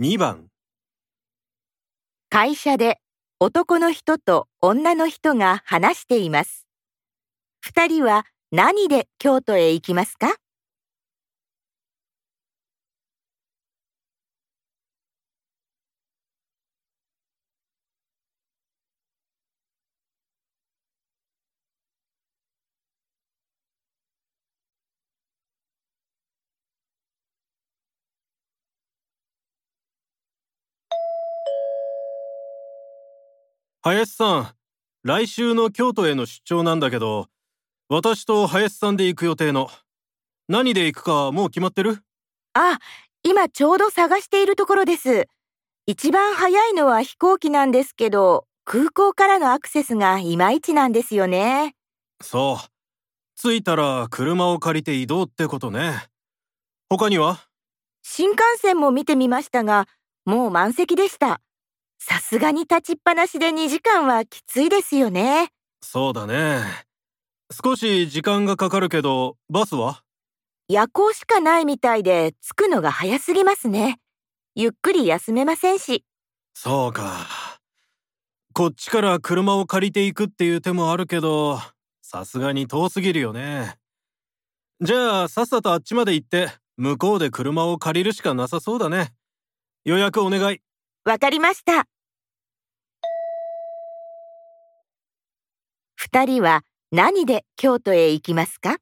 2番会社で男の人と女の人が話しています。二人は何で京都へ行きますか？林さん来週の京都への出張なんだけど私と林さんで行く予定の何で行くかもう決まってる？あ、今ちょうど探しているところです。一番早いのは飛行機なんですけど、空港からのアクセスがいまいちなんですよね。そう着いたら車を借りて移動ってことね他には？新幹線も見てみましたが、もう満席でした。さすがに立ちっぱなしで2時間はきついですよね。そうだね少し時間がかかるけどバスは？夜行しかないみたいで着くのが早すぎますね。ゆっくり休めませんし。そうかこっちから車を借りていくっていう手もあるけどさすがに遠すぎるよねじゃあさっさとあっちまで行って向こうで車を借りるしかなさそうだね予約お願いわかりました。二人は何で京都へ行きますか？